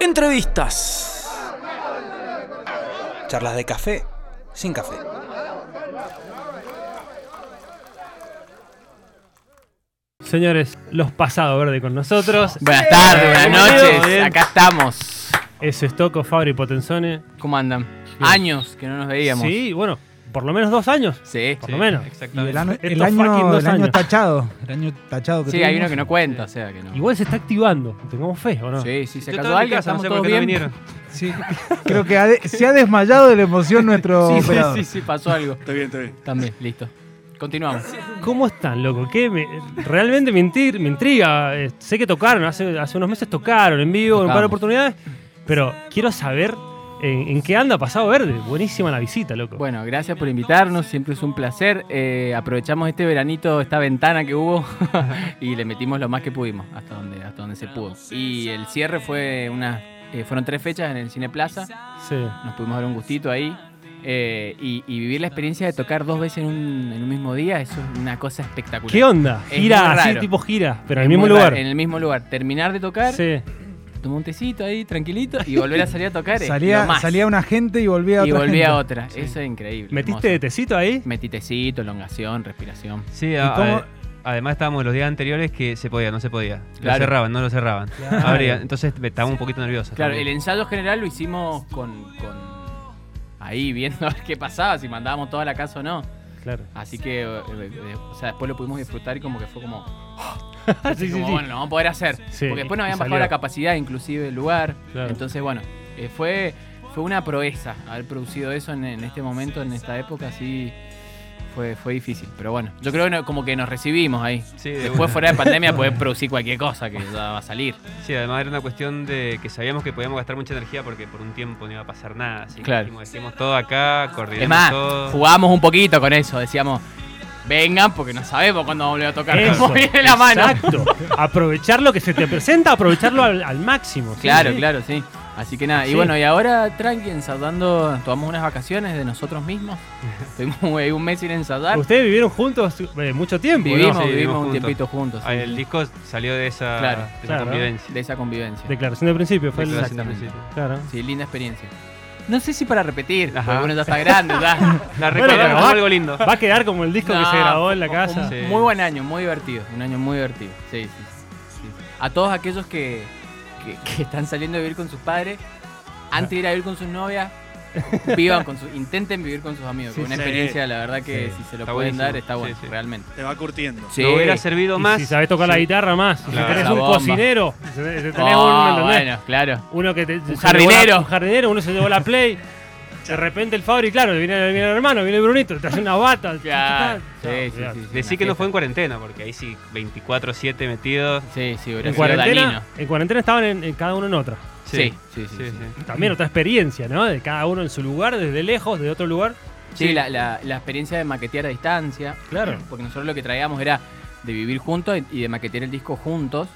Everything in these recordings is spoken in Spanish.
Entrevistas. Charlas de café sin café. Señores, los pasados verde con nosotros. Buenas tardes, buenas noches. Acá estamos. Eso es Toco, Fabri Potenzone. ¿Cómo andan? Años que no nos veíamos. Sí, bueno, por lo menos dos años. Sí. Por lo menos. Y el, ano- el año, el año tachado. El año tachado que Sí, hay uno que no cuenta, o sea que no. Igual se está activando. Tengamos fe, ¿o no? Sí, sí, se Yo en mi alguien, casa, no estamos sé todos no bien. vinieron. Sí. Creo que ha de- se ha desmayado de la emoción nuestro Sí, sí, operador. sí, sí, pasó algo. Está bien, está bien. También, listo. Continuamos. ¿Cómo están, loco? ¿Qué me- realmente me, intir- me intriga. Eh, sé que tocaron, hace, hace unos meses tocaron en vivo, en un par de Tocamos. oportunidades. Pero quiero saber en, en qué anda Pasado Verde. Buenísima la visita, loco. Bueno, gracias por invitarnos, siempre es un placer. Eh, aprovechamos este veranito, esta ventana que hubo y le metimos lo más que pudimos, hasta donde, hasta donde se pudo. Y el cierre fue una, eh, fueron tres fechas en el Cine Plaza, Sí. nos pudimos dar un gustito ahí. eh, y, y vivir la experiencia de tocar dos veces en un, en un mismo día, eso es una cosa espectacular. ¿Qué onda? Gira, así tipo gira, pero en el mismo lugar. raro, En el mismo lugar. Terminar de tocar, Sí. Tomar un tecito ahí tranquilito y volver a salir a tocar. lo Salía, más. salía una gente y volvía y otra volvía gente. otra. Eso es increíble. ¿Metiste hermoso. tecito ahí? Metí tecito, elongación, respiración. Sí, a- cómo- a- además estábamos los días anteriores que se podía, no se podía. Claro. Lo cerraban, no lo cerraban. Claro. Entonces estábamos un poquito nerviosos. Claro, el ensayo general lo hicimos con, con- ahí viendo a ver qué pasaba, si mandábamos toda la casa o no. Claro. Así que, eh, eh, o sea, después lo pudimos disfrutar y como que fue como, sí, sí, como, sí. bueno, lo vamos a poder hacer. Porque después nos habían bajado la capacidad, inclusive del lugar. Claro. Entonces, bueno, eh, fue, fue una proeza haber producido eso en, en este momento, en esta época, así fue, fue difícil. Pero bueno, yo creo que no- como que nos recibimos ahí. Sí, de Después, una. fuera de pandemia, poder producir cualquier cosa que ya va a salir. Sí, además era una cuestión de que sabíamos que podíamos gastar mucha energía porque por un tiempo no iba a pasar nada. Así que Claro. dijimos, decimos todo acá, coordinamos Es más, todo. jugábamos un poquito con eso. Decíamos, vengan porque no sabemos cuándo vamos a volver a tocar. Eso, viene la mano. Exacto. Aprovechar lo que se te presenta, aprovecharlo al, al máximo. sí, Claro, sí. claro, sí. Así que nada, y bueno, y ahora tranqui, ensayando, tomamos unas vacaciones de nosotros mismos. Estuvimos ahí un mes sin ensayar. Ustedes vivieron juntos eh, mucho tiempo, ¿no? Vivimos, Sí, vivimos vivimos un tiempito juntos. Ah, sí, el disco salió de esa, Claro, de esa claro. convivencia. De esa convivencia. Declaración de principio fue el... Declaración de Exactamente. principio. Claro. Sí, linda experiencia. No sé si para repetir, Ajá. porque uno ya está grande, ya. La Bueno, pero va- algo lindo. Va a quedar como el disco que se grabó en la casa. un Sí. Muy buen año, muy divertido. Un año muy divertido. Sí, sí, sí. sí. A todos aquellos que, que- que están saliendo a vivir con sus padres, antes de ir a vivir con sus novias, vivan con sus, intenten vivir con sus amigos. Sí, una sí. experiencia, la verdad que Sí. si se lo Está pueden buenísimo. dar, está bueno, sí. realmente. Te va curtiendo. Sí. No hubiera servido Y más. si sabes tocar la guitarra más. Si tenés un cocinero, si tenés Oh, un, ¿me entendés? bueno, claro. uno que te, jardinero. la- un jardinero, uno se llevó la play. De repente el Fabri, claro, viene, viene el hermano, viene el Brunito, te hace una bata. Claro. No, Sí, sí, olvidate. sí, sí, Decí que no fue en cuarentena, porque ahí sí, 24-7 metidos. Sí, sí, hubiera En cuarentena, en cuarentena estaban en, en cada uno en otra. Sí, sí, sí. sí. sí. También otra experiencia, ¿no? De cada uno en su lugar, desde lejos, de otro lugar. Sí, la, la- la experiencia de maquetear a distancia. Claro. Porque nosotros lo que traíamos era de vivir juntos y- y de maquetear el disco juntos.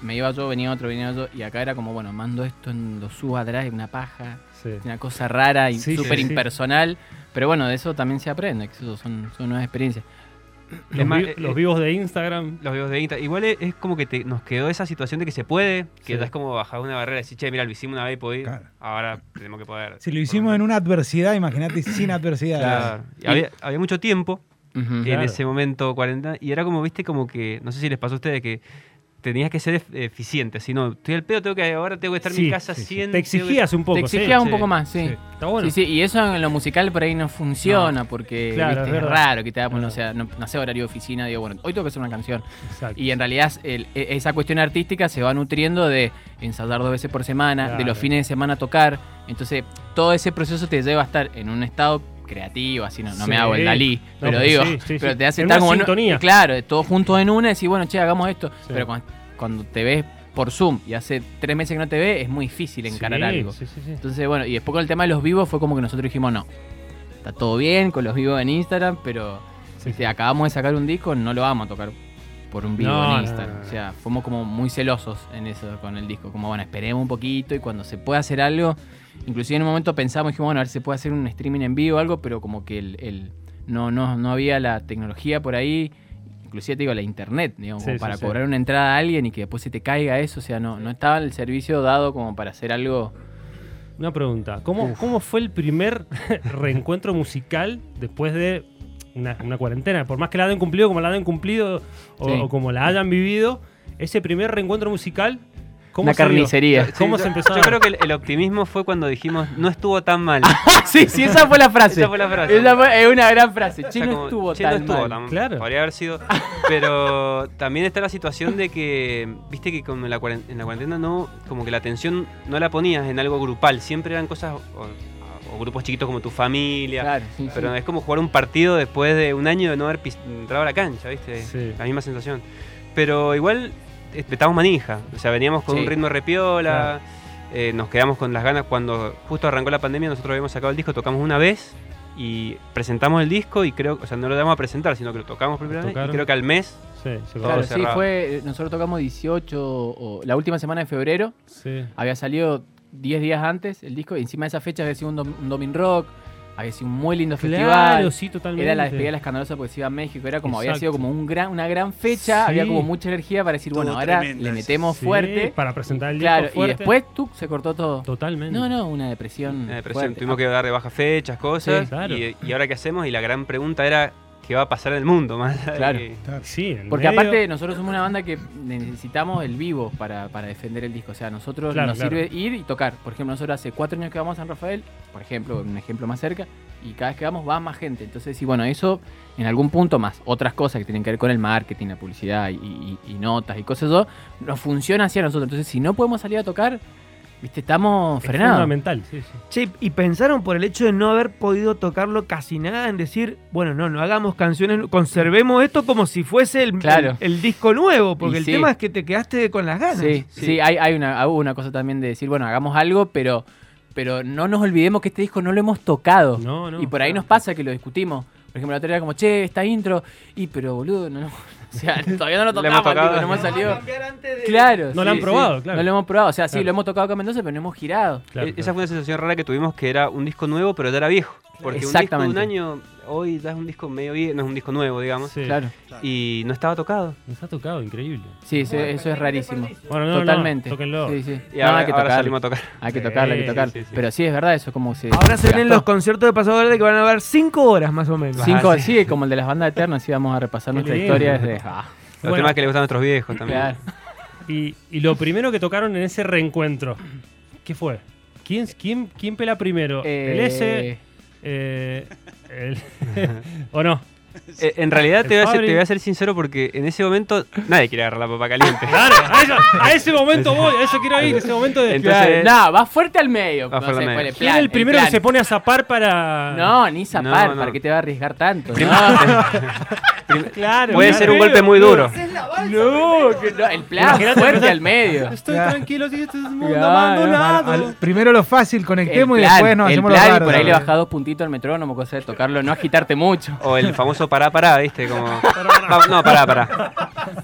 Me iba yo, venía otro, venía yo. Y acá era como, bueno, mando esto, en- lo subo atrás, una paja. Sí. Una cosa rara y súper sí, sí. impersonal. Pero bueno, de eso también se aprende, que eso son, son nuevas experiencias. Los, Es más, vi- eh, los eh, vivos de Instagram. Los videos de Insta. Igual es, es como que te- nos quedó esa situación de que se puede, que Sí. ya es como bajar una barrera y decir, che, mira, lo hicimos una vez y podí, Claro. ahora tenemos que poder. Si lo hicimos en una adversidad, imagínate sin adversidad. Claro. Y había, había mucho tiempo en Claro. ese momento, 40, y era como, viste, como que, no sé si les pasó a ustedes que tenías que ser ef- eficiente, si no, estoy al pedo, tengo que, ahora tengo que estar en Sí, mi casa sí, sí. 100. Te exigías un poco. Te sí. exigías un sí, poco más, sí. Sí. Está bueno. Sí, sí, y eso en lo musical por ahí no funciona porque Claro, viste, es raro que te haga, Claro. no, sea, no, no sé, horario de oficina, digo, bueno, hoy tengo que hacer una canción. Exacto. Y en realidad el- e- esa cuestión artística se va nutriendo de ensayar dos veces por semana, de los fines de semana tocar. Entonces, todo ese proceso te lleva a estar en un estado creativo, así no, no me hago el Dalí, No, pero pero digo, sí, sí, pero te hace estar como sintonía. claro, todos juntos en una y decir, bueno, che, hagamos esto. Pero cuando, cuando te ves por Zoom y hace tres meses que no te ves, es muy difícil encarar algo. Entonces, bueno, y después con el tema de los vivos fue como que nosotros dijimos, no, está todo bien con los vivos en Instagram, pero si acabamos de sacar un disco, no lo vamos a tocar por un vivo no, en Instagram. no, no. O sea, fuimos como muy celosos en eso con el disco. Como, bueno, esperemos un poquito y cuando se pueda hacer algo, inclusive en un momento pensamos, dijimos, bueno, a ver si se puede hacer un streaming en vivo o algo, pero como que el, el- no, no, no había la tecnología por ahí. inclusive te digo, la internet, digamos, Sí, como para sí. cobrar una entrada a alguien y que después se te caiga eso, o sea, no, no estaba el servicio dado como para hacer algo. Una pregunta. ¿Cómo, ¿Cómo fue el primer reencuentro musical después de una, una cuarentena? Por más que la hayan cumplido como la hayan cumplido o como la hayan vivido, ese primer reencuentro musical, ¿cómo dio? carnicería. ¿Cómo Sí, se yo- empezó creo que el, el optimismo fue cuando dijimos, no estuvo tan mal. sí, sí, esa fue la frase. Esa fue la frase. Esa fue- es una gran frase. O Che, sea, no como, estuvo "Che, no tan estuvo mal. tan- Claro. Podría haber sido. Pero también está la situación de que, viste que con la en la cuarentena no, como que la atención no la ponías en algo grupal. Siempre eran cosas o, o grupos chiquitos como tu familia. Claro, sí, sí. Pero es como jugar un partido después de un año de no haber entrado a la cancha, ¿viste? Sí. La misma sensación. Pero igual eh, estábamos manija. O sea, veníamos con Sí. un ritmo repiola. eh, nos quedamos con las ganas. Cuando justo arrancó la pandemia, nosotros habíamos sacado el disco, tocamos una vez y presentamos el disco. Y creo, o sea, no lo damos a presentar, sino que lo tocamos por primera vez. Y creo que al mes Sí, se Claro, sí, fue. Nosotros tocamos 18, o, la última semana de febrero. sí. Había salido 10 días antes el disco y encima de esa fecha había sido un, dom- un Domin Rock, había sido un muy lindo Claro, festival. sí, totalmente. Era la despedida de la escandalosa porque se iba a México, era como había sido como un gran, una gran fecha, Sí. había como mucha energía para decir, bueno, ahora tremendo le metemos Sí, fuerte. Para presentar el Claro, disco y después tú se cortó todo. Totalmente. No, no, una depresión. Una depresión. fuerte. Tuvimos que dar de baja fechas, cosas. Sí, claro. y, y ahora qué hacemos? Y la gran pregunta era, ¿qué va a pasar en el mundo? Más allá de Claro. que- Sí, Porque medio- aparte nosotros somos una banda que necesitamos el vivo para, para defender el disco. O sea, a nosotros Claro, nos claro. sirve ir y tocar. Por ejemplo, nosotros hace cuatro años que vamos a San Rafael, por ejemplo, un ejemplo más cerca, y cada vez que vamos va más gente. Entonces, sí, bueno, eso en algún punto más, otras cosas que tienen que ver con el marketing, la publicidad y, y- y notas y cosas eso, nos funciona así a nosotros. Entonces, si no podemos salir a tocar, viste, estamos es frenados. fundamental, sí, sí. Che, y pensaron por el hecho de no haber podido tocarlo casi nada en decir, bueno, no, no hagamos canciones, conservemos esto como si fuese el, Claro. el, el disco nuevo, porque Y el sí. tema es que te quedaste con las ganas. Sí, sí, hay, hay una, hubo una cosa también de decir, bueno, hagamos algo, pero, pero no nos olvidemos que este disco no lo hemos tocado. No, no. y por ahí nos pasa que lo discutimos. Por ejemplo, la otra era como, che, esta intro. Y, pero boludo, no, no. O sea, todavía no lo tocamos, hemos tocado. tipo, no hemos salido. Claro. No lo han probado, claro. No lo hemos probado. O sea, sí, Claro. lo hemos tocado acá en Mendoza, pero no hemos girado. Claro, E- Esa claro. fue una sensación rara que tuvimos que era un disco nuevo, pero ya era viejo. Porque un disco de un Exactamente. año, hoy ya es un disco medio viejo, no es un disco nuevo, digamos. Sí. Claro. Y no estaba tocado. Nos ha tocado, increíble. Sí, eso, eso es rarísimo. Bueno, no, Totalmente. no, tóquenlo. Sí, sí. Y No, ahora, hay que tocar. salimos a tocar. Hay que tocarlo, hay que Sí, tocar. sí, sí. Pero sí, es verdad, eso como se. Ahora se vienen los conciertos de Paso Verde que van a haber cinco horas más o menos. Cinco, Ah, sí. sí, como el de las bandas eternas, y vamos a repasar nuestra historia desde. ah, Los Bueno. temas que le gustan a nuestros viejos también. claro. Y, y lo primero que tocaron en ese reencuentro, ¿qué fue? ¿Quién, quién, quién pela primero? ¿El S? Eh, Eh, el- ¿O no? Eh, en realidad te voy, a ser, Fabri. te voy a ser sincero porque en ese momento nadie quiere agarrar la papa caliente. Claro, a, eso- a ese momento voy, a eso quiero ir, ese momento de... Entonces- no, va fuerte al medio. Va no fuerte sé al cuál medio. es ¿Quién plan, es el primero que plan. se pone a zapar para...? No, ni zapar, No, no. ¿para qué te va a arriesgar tanto? Claro. Puede claro. ser un golpe muy duro. No, que no, el plan Imagínate fuerte al medio. Estoy tranquilo, si este es mundo Claro. abandonado. Al- al- primero lo fácil, conectemos y después nos el hacemos plan, los y por ahí le bajás dos puntitos al metrónomo, cosa de tocarlo, no agitarte mucho. O el famoso pará, pará, ¿viste? Como... Va- no, pará, pará.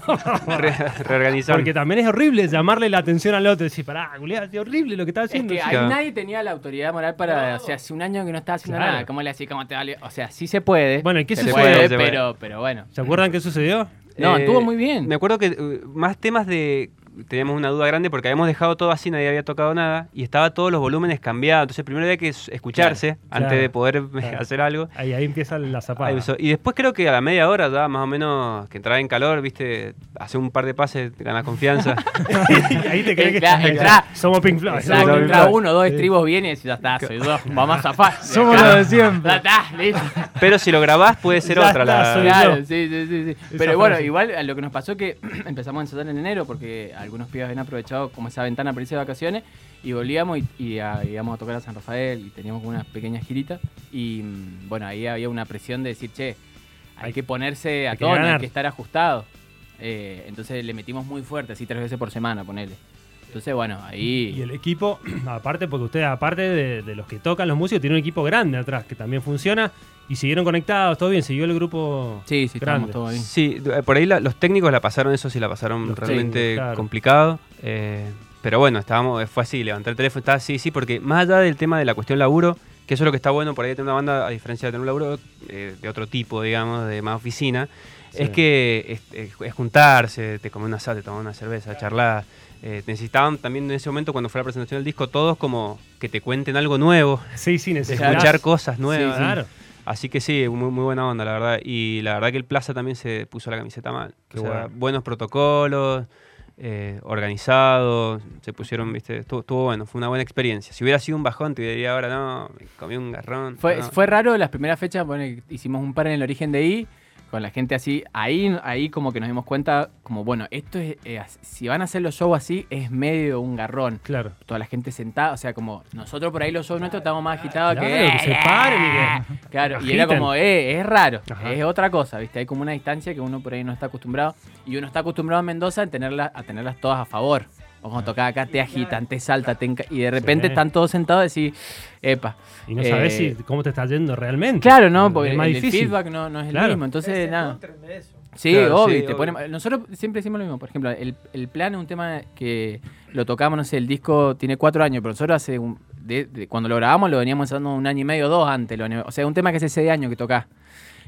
Re- reorganizar. Porque también es horrible llamarle la atención al otro y decir, pará, culiá, es horrible lo que estás Es haciendo. que ahí Claro. nadie tenía la autoridad moral para. O sea, hace un año que no estaba haciendo Claro. nada. ¿Cómo le decís cómo te vale? O sea, sí se puede. Bueno, ¿y qué se puede, Se puede. pero, pero bueno. ¿Se acuerdan qué sucedió? No, Eh, estuvo muy bien. Me acuerdo que eh, más temas de. Teníamos una duda grande porque habíamos dejado todo así, nadie había tocado nada y estaba todos los volúmenes cambiados. Entonces, primero había que es- escucharse Claro, antes claro, de poder claro. hacer algo. Ahí, ahí empieza la zapada. Y después creo que a la media hora ya más o menos que entraba en calor, viste, hace un par de pases, te ganas confianza. Y ahí te crees que Entra- entra- somos Pink Floyd. Exacto, entra uno, dos Sí. estribos bien y decís, ya está, soy dos, vamos a zafar. Somos los de siempre. Ya está, listo. Pero si lo grabás puede ser Ya otra está, la. Claro, sí, sí, sí, sí. Pero bueno, igual lo que nos pasó que empezamos a ensayar en enero porque algunos pibes habían aprovechado como esa ventana para irse de vacaciones y volvíamos y, y, ah, íbamos a tocar a San Rafael y teníamos como una pequeña girita y mm, bueno, ahí había una presión de decir, che, hay Hay- que ponerse a hay que hay que estar ajustado. Eh, entonces le metimos muy fuerte, así tres veces por semana, ponele. Entonces, bueno, ahí... Y el equipo, aparte, porque ustedes, aparte de, de los que tocan los músicos, tienen un equipo grande atrás que también funciona y siguieron conectados, todo bien, siguió el grupo. Sí, sí, grande. estamos todos ahí. Sí, eh, por ahí la- los técnicos la pasaron eso, sí la pasaron Los realmente técnicos, claro. complicado. eh, pero bueno, estábamos, eh, fue así, levantar el teléfono, estaba así, sí, porque más allá del tema de la cuestión laburo, que eso es lo que está bueno por ahí de tener una banda, a diferencia de tener un laburo eh, de otro tipo, digamos, de más oficina, es que es, juntarse, te comes una asado, te tomas una cerveza, charlar. Eh, necesitaban también en ese momento, cuando fue la presentación del disco, todos como que te cuenten algo nuevo, Sí, sí, escuchar cosas nuevas. Claro. Así que sí, muy, muy buena onda, la verdad. Y la verdad que el Plaza también se puso la camiseta mal. Qué O sea, bueno. buenos protocolos, eh, organizados, se pusieron, viste, estuvo, estuvo bueno, fue una buena experiencia. Si hubiera sido un bajón, te diría ahora, no, me comí un garrón. Fue, no. fue raro las primeras fechas, bueno, hicimos un par en el origen de I, con la gente así, ahí, ahí como que nos dimos cuenta, como bueno, esto es, eh, si van a hacer los shows así, es medio un garrón. Claro. Toda la gente sentada, o sea, como nosotros por ahí los shows nuestros estábamos más agitados Claro, que... que se paren y que- Claro, y era como, eh, es raro, Ajá. es otra cosa, ¿viste? Hay como una distancia que uno por ahí no está acostumbrado. Y uno está acostumbrado en Mendoza a, tenerla, a tenerlas todas a favor. O cuando tocas acá, te agitan, te saltan, te y de repente Sí. están todos sentados y decís, epa. Y no sabes Eh, si, cómo te está yendo realmente. Claro, ¿no? Porque es más el, feedback no, no es el Claro. mismo. Entonces, nada. Sí, Claro, obvio. sí, y te obvio. nosotros siempre decimos lo mismo. Por ejemplo, el, el plan es un tema que lo tocamos, no sé, el disco tiene cuatro años, pero nosotros hace un, de- de- cuando lo grabamos lo veníamos haciendo un año y medio, dos antes. lo o sea, un tema que hace seis años que tocás.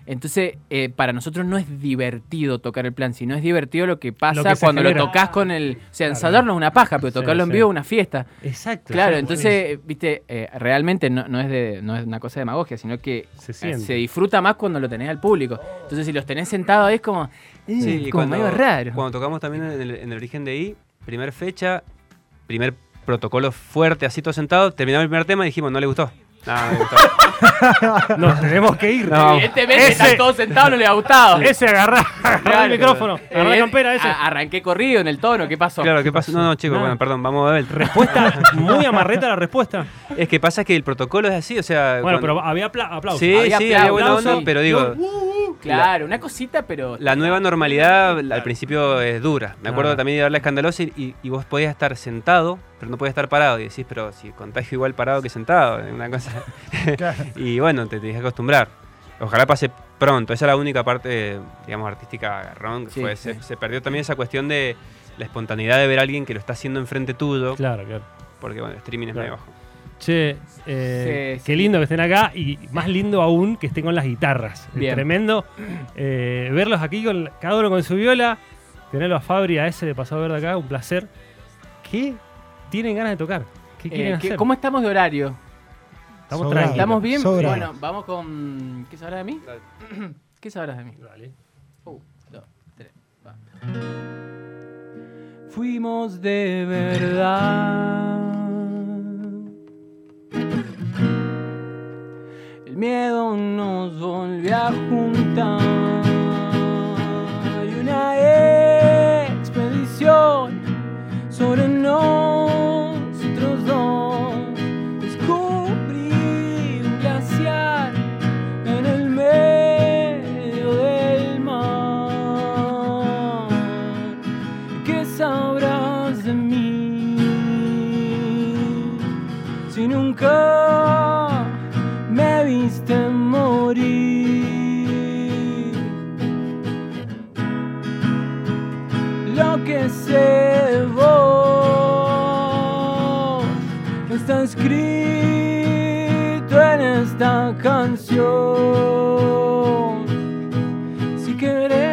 Entonces, eh, para nosotros no es divertido tocar el plan, sino es divertido lo que pasa Lo que se cuando genera. lo tocas con el... O sea, Claro. ensayarlo es una paja, pero Sí, tocarlo en vivo es una fiesta. Exacto. Claro, entonces, viste, eh, realmente no, no es de, no es una cosa de demagogia, sino que Se eh, se disfruta más cuando lo tenés al público. Entonces, si los tenés sentados ahí es como, eh, medio raro. Cuando tocamos también en el, en el origen de I, primer fecha, primer protocolo fuerte, así todo sentado, terminamos el primer tema y dijimos, no le gustó. No, le. Nos tenemos que ir. No. Evidentemente Ese- están todos sentados, no les ha gustado. Ese Claro. el micrófono, agarra la Eh, campera, ese. arranqué corrido en el tono, ¿qué pasó? claro, ¿qué pasó? No, no, chicos, bueno, perdón, vamos a ver. Respuesta muy amarreta la respuesta. Es que pasa que el protocolo es así, o sea... Bueno, cuando- pero había apla- aplausos. Sí, Había sí, había buena aplausos, onda, pero digo, Claro, una cosita, pero... la nueva normalidad al principio es dura. Me acuerdo Claro. también de darle escandalosa y, vos podías estar sentado, pero no podías estar parado. Y decís, pero si contagio igual parado que sentado, es una cosa... y bueno, te tenés que acostumbrar. Ojalá pase pronto. Esa es la única parte, digamos, artística agarrón. que Sí. Se, se perdió también esa cuestión de la espontaneidad de ver a alguien que lo está haciendo enfrente tuyo. Claro, claro. Porque bueno, el streaming es Claro. medio bajo. Che, eh, Sí, qué sí. lindo que estén acá y más lindo aún que estén con las guitarras. Es tremendo eh, verlos aquí con cada uno con su viola, tenerlo a Fabri, a ese de pasado verde acá, un placer. ¿Qué tienen ganas de tocar? ¿Qué Eh, quieren ¿qué- hacer? ¿Cómo estamos de horario? Estamos Sobrado. tranquilos. ¿Estamos bien? Sobrado. Bueno, vamos con... ¿Qué sabrás de mí? ¿Qué sabrás de mí? Dale. Un, dos, tres, va. Fuimos de verdad. Miedo nos volvió a juntar. Escrito en esta canción. Si querés,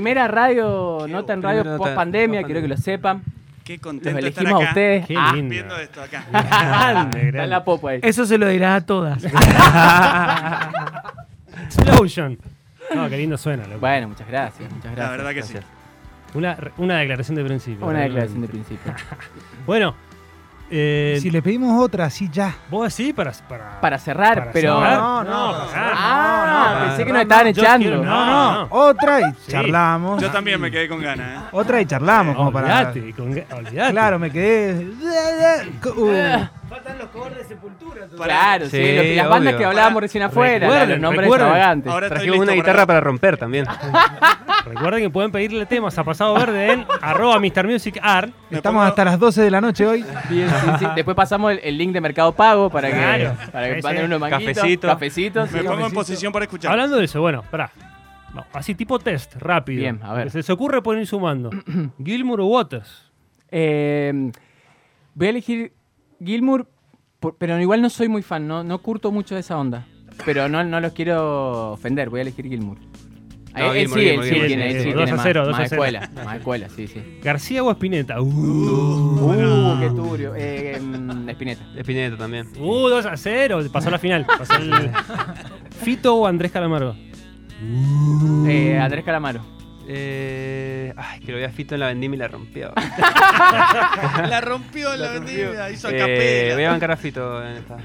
Primera radio, nota en radio nota post pandemia, quiero que lo sepan. Qué Los contento estar elegimos a ustedes. Qué Ah, lindo. Viendo esto acá. Grande, está la popa ahí. Eso se lo dirá a todas. Explosion. No, qué lindo suena. loco. Bueno, muchas gracias, muchas gracias. La verdad que sí. Una, una declaración de principio. Una realmente. declaración de principio. Bueno, eh, Si le pedimos otra, así ya. vos así para, para, Para cerrar, para pero. cerrar. No, no, no, para cerrar. Ah, no, pensé que no, nos estaban echando. quiero- No, No, otra y Sí. charlamos. Yo también me quedé con ganas. ¿eh? Otra y charlamos, como para. Con- olvídate. Claro, me quedé. Uh, Faltan los covers de sepultura. Claro, sí, Sí, lo que- las bandas que hablábamos recién afuera, Recuerden, los nombres recuerden. extravagantes. Ahora Trajimos una para- guitarra para romper también. Recuerden que pueden pedirle temas a Pasado Verde en arroba Mr. Music Art. Me Estamos pongo- hasta las 12 de la noche hoy. Bien, sí, sí. Después pasamos el, el link de Mercado Pago para que, para que Sí, manden sí. unos manguitos. Cafecito. Cafecitos. Me sí. pongo en posición para escuchar. Hablando de eso, bueno, pará. Así tipo test, rápido. Bien, a ver. Se les ocurre poner sumando. Gilmour o Waters. Eh, voy a elegir Gilmour, por- pero igual no soy muy fan, no, no curto mucho de esa onda. Pero no, no los quiero ofender, voy a elegir Gilmour. No, él, sí, él sí tiene, sí, sí sí, tiene 2 a más, 0, 2 más a 0. escuela, más escuela, sí, sí. García o Espineta. Uh, Uh, qué turbio. Eh, em, Espineta. Espineta también. uh, 2 a 0. Pasó la final. Pasó el- Fito o Andrés Calamaro. Eh, Andrés Calamaro. Eh, ay, que lo había Fito en la vendimia y la rompió. La rompió la vendimia, hizo a Eh, capela. voy a bancar a Fito en esta.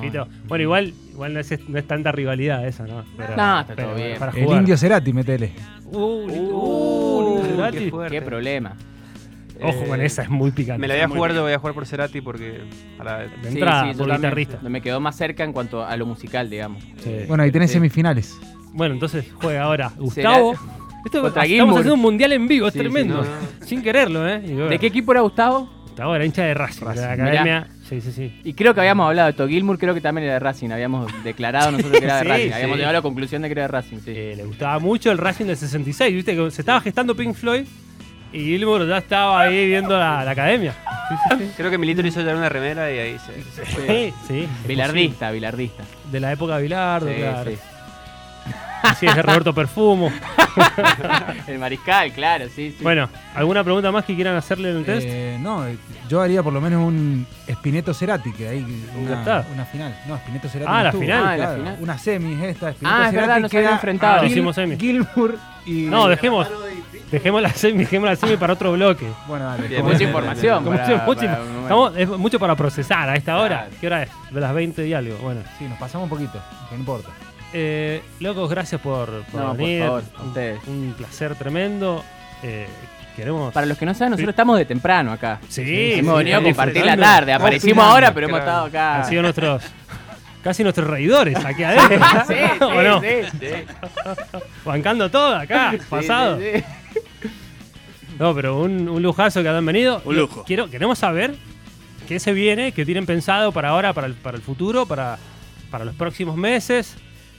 Fito. Bueno, igual, igual no, es, no es tanta rivalidad esa, ¿no? Pero, No, está pero todo bien. Para El jugar. indio Cerati, metele. Uh, Uh, uh, qué Cerati. Qué problema. Ojo con Eh, esa, es muy picante. Me la voy a jugar, bien. voy a jugar por Cerati porque. Para, De Sí, entrada, sí, por guitarrista. Me quedó más cerca en cuanto a lo musical, digamos. Sí. Bueno, ahí tenés Sí. semifinales. Bueno, entonces juega ahora Gustavo. Esto estamos Gilmour. haciendo un mundial en vivo, es Sí, sí, tremendo. no, Sin quererlo, ¿eh? Bueno, ¿De qué equipo era Gustavo? Gustavo era hincha de Racing, de la academia. Sí, sí, sí. Y creo que habíamos hablado de esto. Gilmour creo que también era de Racing. Habíamos declarado nosotros que era de Sí, Racing. sí. Habíamos llegado a la conclusión de que era de Racing. Sí. Eh, le gustaba mucho el Racing del 66, viste que se estaba gestando Pink Floyd y Gilmour ya estaba ahí viendo la, la academia. Creo que Milito le hizo llevar una remera y ahí se. Sí, sí. Bilardista, bilardista. De la época de Bilardo, Sí, claro. Sí. Sí, es Roberto Perfumo. El mariscal, claro, sí, sí. Bueno, ¿alguna pregunta más que quieran hacerle en el test? Eh, no, eh, yo haría por lo menos un Espineto Cerati, que hay Ya está. una, una final. No, Espineto Cerati. Ah, no la estuvo. final. Ah, la Claro, final. Una semi esta. Espineto Ah, es Cerati verdad, no se habían queda enfrentado. Ah, Gil- hicimos semi. Gilmour y. No, dejemos, dejemos la semi, dejemos la semi para otro bloque. Bueno, dale. Como- Mucha información. Como para- mucho- mucho- para momento. estamos- es mucho para procesar a esta hora. Claro. ¿Qué hora es? De las 20 y algo. Bueno, Sí, nos pasamos un poquito, no importa. Eh, locos, gracias por, por No, por venir. favor, a ustedes. Un placer tremendo. Eh, queremos. Para los que no saben, nosotros estamos de temprano acá. Sí, hemos sí, venido a compartir la tarde. Aparecimos ahora, pero hemos estado acá. Han sido nuestros. Casi nuestros reidores aquí adentro. Sí, sí, ¿O no? sí, sí. Bancando todo acá, Sí, pasado. sí, sí. No, pero un, un lujazo que han venido. Un lujo. Quiero, queremos saber qué se viene, qué tienen pensado para ahora, para el, para el futuro, para, para los próximos meses.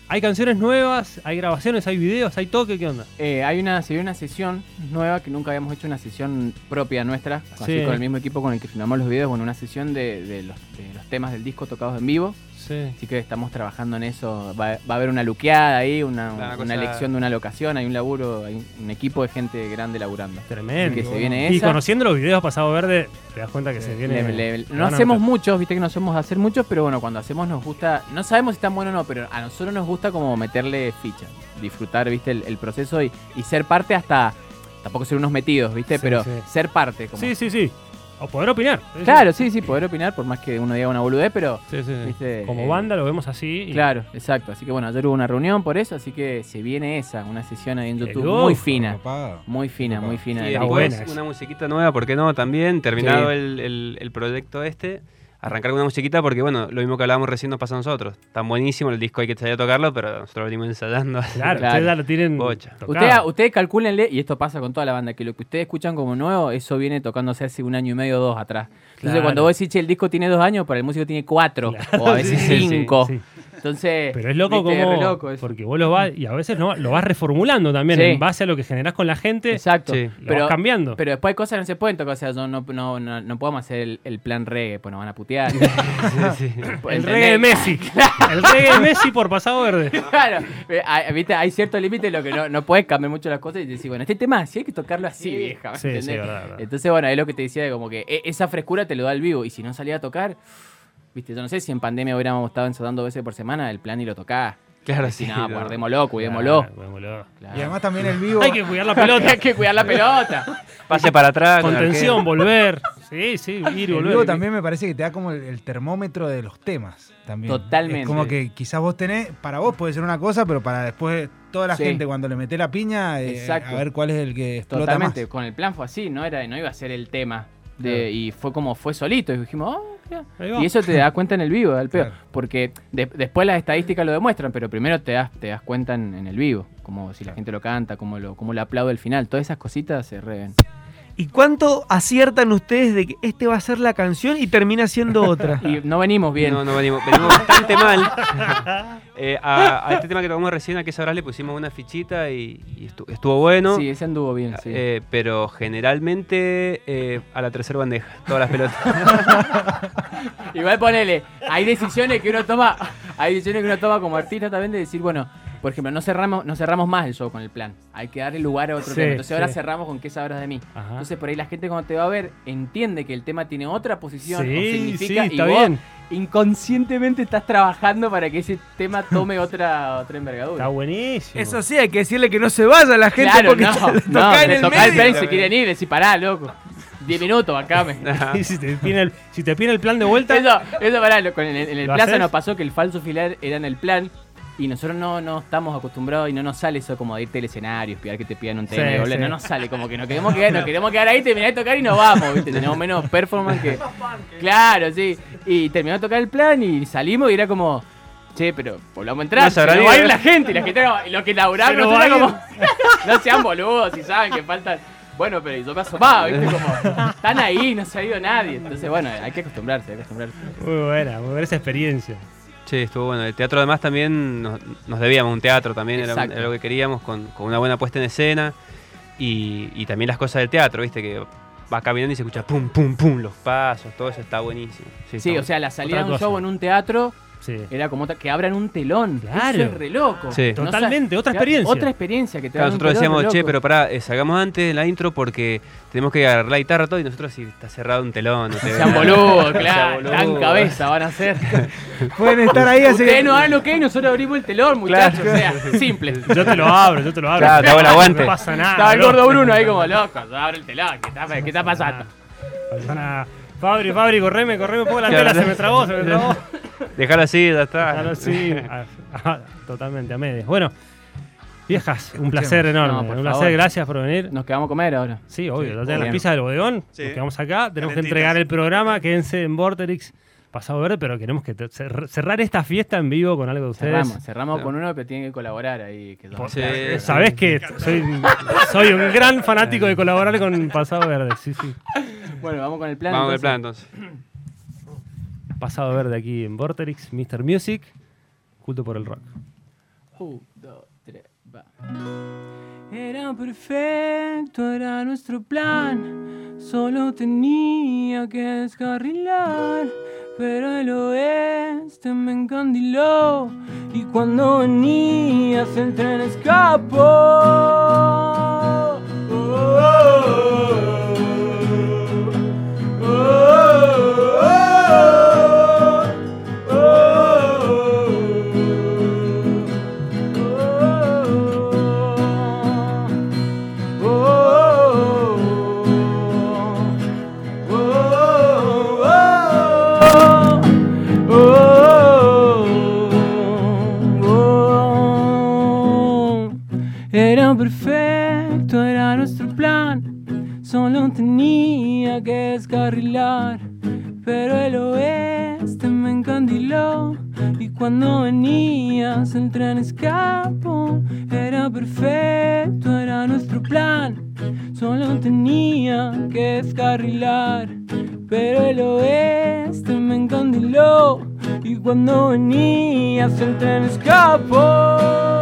Hay canciones nuevas, hay grabaciones, hay videos, hay toque, ¿qué onda? Eh, hay una, se viene una sesión nueva que nunca habíamos hecho una sesión propia nuestra, así Sí. con el mismo equipo con el que filmamos los videos, bueno, una sesión de, de los, de los temas del disco tocados en vivo. Sí. Así que estamos trabajando en eso. Va, va a haber una luqueada ahí, una, Una elección de una locación, hay un laburo, hay un, equipo de gente grande laburando. Tremendo. Así que se viene Y esa. conociendo los videos pasado verde, te das cuenta que se viene. Le- le- le no hacemos muchos, viste que no somos hacer muchos, pero bueno, cuando hacemos nos gusta, no sabemos si están buenos o no, pero a nosotros nos gusta como meterle ficha, disfrutar, viste, el, el proceso y, y ser parte hasta, tampoco ser unos metidos, viste, Sí, pero sí. ser parte. Como, Sí, sí, sí. O poder opinar. Sí. Claro, sí, sí, poder opinar, por más que uno diga una boludez, pero Sí, sí, sí. Viste, Como eh, banda lo vemos así. y- claro, exacto. Así que bueno, ayer hubo una reunión por eso, así que se viene esa, una sesión ahí en YouTube muy fina, Papá. muy fina, muy fina. Y después una musiquita nueva, ¿por qué no? También, terminado Sí. el, el- el proyecto este, arrancar con una musiquita porque, bueno, lo mismo que hablábamos recién nos pasa a nosotros. Tan buenísimo el disco, hay que salir a tocarlo, pero nosotros venimos ensayando. Claro, Claro. ustedes ya lo tienen. Bocha. Ustedes, ustedes calcúlenle, y esto pasa con toda la banda, que lo que ustedes escuchan como nuevo, eso viene tocándose hace un año y medio o dos atrás. Entonces, Claro. cuando vos decís, che, el disco tiene dos años, para el músico tiene cuatro, Claro, o a veces sí, sí, cinco. sí. Entonces, Pero es loco viste, como. loco porque vos lo vas. Y a veces no, lo vas reformulando también Sí. en base a lo que generás con la gente. Exacto. Sí. Lo Pero, vas cambiando. pero después hay cosas que no se pueden tocar, o sea, no, no, no, no, no podemos hacer el, el plan reggae, pues nos van a putear. el ¿Entendés? reggae de Messi. el reggae de Messi por pasado verde. Claro, eh, hay, ¿viste? hay cierto límite en lo que no, no puedes cambiar mucho las cosas y decir, bueno, este tema sí hay que tocarlo así, vieja. Sí, sí, verdad, verdad. Entonces, bueno, es lo que te decía de como que e- esa frescura te lo da el vivo y si no salía a tocar, viste, yo no sé si en pandemia hubiéramos estado ensayando dos veces por semana, el plan y lo tocás. Claro, sí. no, guardémoslo, cuidémoslo. Claro, cuidémoslo. Claro. Y además también el vivo. Hay que cuidar la pelota. hay que cuidar la pelota. Pase para atrás. con Contención, volver. Sí, sí, ir y El volver. vivo también me parece que te da como el, el termómetro de los temas. También. Totalmente. Es como que quizás vos tenés, para vos puede ser una cosa, pero para después toda la Sí. gente cuando le meté la piña, eh, a ver cuál es el que explota Totalmente, más. con el plan fue así, no era no iba a ser el tema. De, Y fue como fue solito. Y dijimos, oh. Y eso te das cuenta en el vivo, al peor. Claro. Porque de- después las estadísticas lo demuestran, pero primero te das, te das cuenta en, en el vivo. Como si la gente lo canta, como lo, como lo aplaude al final. Todas esas cositas se reven. ¿Y cuánto aciertan ustedes de que este va a ser la canción y termina siendo otra? Y no venimos bien. No, no venimos, venimos bastante mal. Eh, a, a este tema que tocamos recién, a que sabrás, le pusimos una fichita y, y estu- estuvo bueno. Sí, ese anduvo bien, sí. Eh, pero generalmente eh, a la tercera bandeja, todas las pelotas. Igual ponele, hay decisiones que uno toma, hay decisiones que uno toma como artista también de decir, bueno, por ejemplo, no cerramos, no cerramos más el show con el plan. Hay que darle lugar a otro Sí, tema. Entonces ahora sí. cerramos con qué sabrás de mí. Ajá. Entonces por ahí la gente cuando te va a ver entiende que el tema tiene otra posición o Sí, significa sí, y está vos bien. inconscientemente estás trabajando para que ese tema tome otra, otra envergadura. Está buenísimo. Eso sí, hay que decirle que no se vaya la gente claro, porque no, está- no, toca en el toca el medio. plan y se quieren ir, decir, pará, loco. 10 minutos, bancame. Y si te pide el, si te pide el plan de vuelta. Eso, eso pará, loco, en el, en el ¿Lo plaza haces? nos pasó que el falso filar era en el plan y nosotros no, no estamos acostumbrados y no nos sale eso como de irte al escenario, espiar que te pidan un tema Sí, y volver. sí. No nos sale, como que nos queremos quedar, nos queremos quedar ahí, terminar de tocar y nos vamos, ¿viste? Tenemos menos performance que. Claro, sí. Y terminó de tocar el plan y salimos y era como. Che, pero volvamos a entrar. No se nos va a ir la gente y la gente y lo que va a era como. no sean boludos si saben que faltan. Bueno, pero yo me asomaba, ¿viste? Como. Están ahí, no se ha ido nadie. Entonces, bueno, hay que acostumbrarse, hay que acostumbrarse. Muy buena, muy buena esa experiencia. Sí, estuvo bueno. El teatro además también nos, nos debíamos un teatro también, era, lo que queríamos, con, con una buena puesta en escena. Y, y también las cosas del teatro, viste, que va caminando y se escucha pum, pum, pum, los pasos, todo eso está buenísimo. Sí, Sí, está o sea, la salida de un cosa. show en un teatro Sí. era como que abran un telón. Claro. Eso es re loco. Sí. No Totalmente, otra experiencia. Otra experiencia que te Claro, nosotros decíamos, che, pero pará, eh, salgamos antes la intro porque tenemos que agarrar la guitarra todo y nosotros si está cerrado un telón. No te Sean boludos, claro. Sean Tan cabeza van a ser. Pueden estar ahí así. Ustedes no hagan lo que hay, nosotros abrimos el telón, muchachos. O sea, simple. Yo te lo abro, yo te lo abro. Claro, te aguante. No pasa nada. Estaba el gordo Bruno ahí como loco. yo abro el telón. ¿Qué está, qué está pasando? No pasa nada. Fabri, Fabri, correme, correme un poco la tela, se me trabó, se me trabó. Dejalo así, ya está. Claro, sí. Ah, ah, totalmente, a medias. Bueno, viejas, un placer enorme. No, un placer, favor. gracias por venir. Nos quedamos a comer ahora. Sí, obvio, Sí, las pizzas del bodegón, Sí. nos quedamos acá, tenemos que entregar el programa, quédense en Vorterix, pasado verde, pero queremos que cerrar esta fiesta en vivo con algo de ustedes. Cerramos, cerramos con uno, pero tienen que colaborar ahí. Que Sí. Sabés que soy, soy un gran fanático de colaborar con Pasado Verde, sí, sí. Bueno, vamos con el plan. Vamos al entonces. plan entonces. Pasado Verde aquí en Vorterix, Mr. Music, culto por el rock. Un, dos, tres, va. Era perfecto, era nuestro plan. Solo tenía que descarrilar. pero el oeste me encandiló y cuando venías el tren escapó. Perfecto, era nuestro plan. Solo tenía que descarrilar. Pero el oeste me encandiló. Y cuando venías el tren escapó. Era perfecto, era nuestro plan. Solo tenía que descarrilar. Pero el oeste me encandiló. Y cuando venías el tren escapó.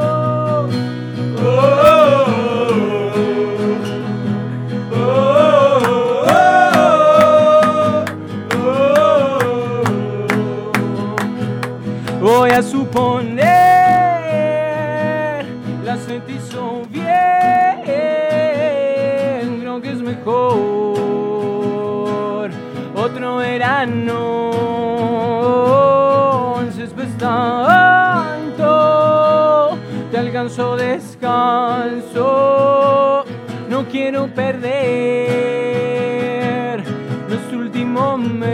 Voy a suponer la se hizo bien, creo que es mejor otro verano, césped está alto, te alcanzo descalzo, no quiero perder los últimos meses,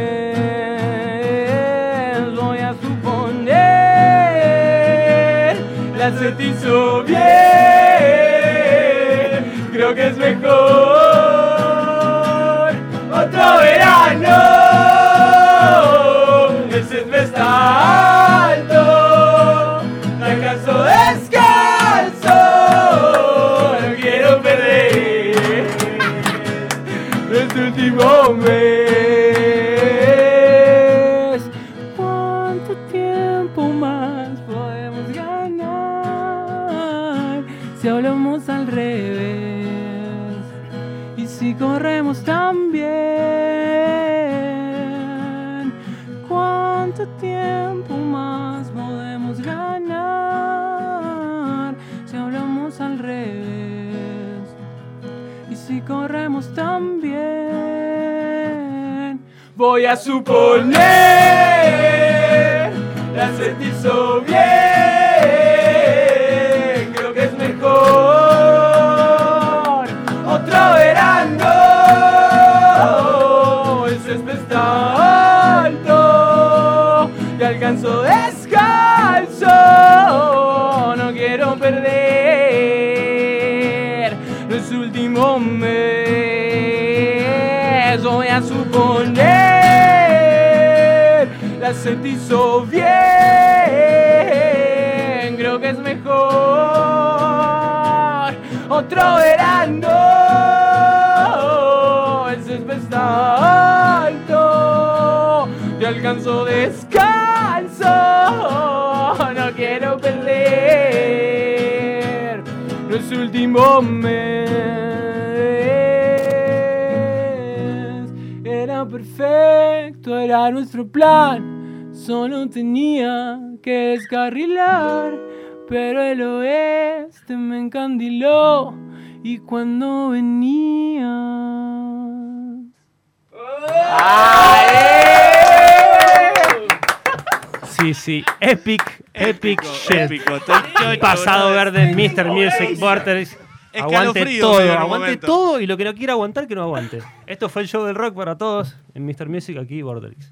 voy a suponer la se te hizo bien, tiempo más podemos ganar si hablamos al revés? Y si corremos tan bien, voy a suponer la se te hizo bien. Meses. Voy a suponer la se te hizo bien. Creo que es mejor otro verano. El césped está te alcanzo descalzo. No quiero perder los últimos meses. Era nuestro plan. Solo tenía que descarrilar. Pero el oeste me encandiló. Y cuando venía. Sí, sí. Epic, epic shit. Épico, Pasado verde Mr. Music Vortex. Aguante todo, aguante momento. todo y lo que no quiera aguantar, que no aguante. Esto fue el show del rock para todos en Mr. Music aquí, Vortex.